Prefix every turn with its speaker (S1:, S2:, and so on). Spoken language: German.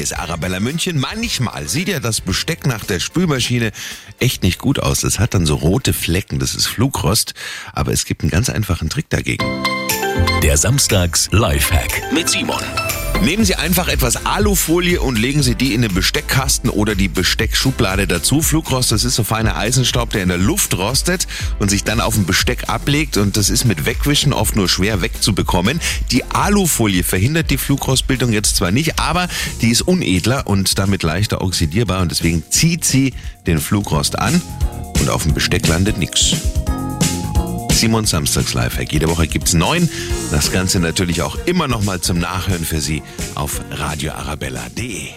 S1: Hier ist Arabella München. Manchmal sieht ja das Besteck nach der Spülmaschine echt nicht gut aus. Das hat dann so rote Flecken, das ist Flugrost. Aber es gibt einen ganz einfachen Trick dagegen.
S2: Der Samstags Lifehack mit Simon.
S1: Nehmen Sie einfach etwas Alufolie und legen Sie die in den Besteckkasten oder die Besteckschublade dazu. Flugrost, das ist so feiner Eisenstaub, der in der Luft rostet und sich dann auf dem Besteck ablegt und das ist mit Wegwischen oft nur schwer wegzubekommen. Die Alufolie verhindert die Flugrostbildung jetzt zwar nicht, aber die ist unedler und damit leichter oxidierbar und deswegen zieht sie den Flugrost an und auf dem Besteck landet nichts. Simon Samstags Lifehack. Jede Woche gibt's neun. Das Ganze natürlich auch immer noch mal zum Nachhören für Sie auf radioarabella.de.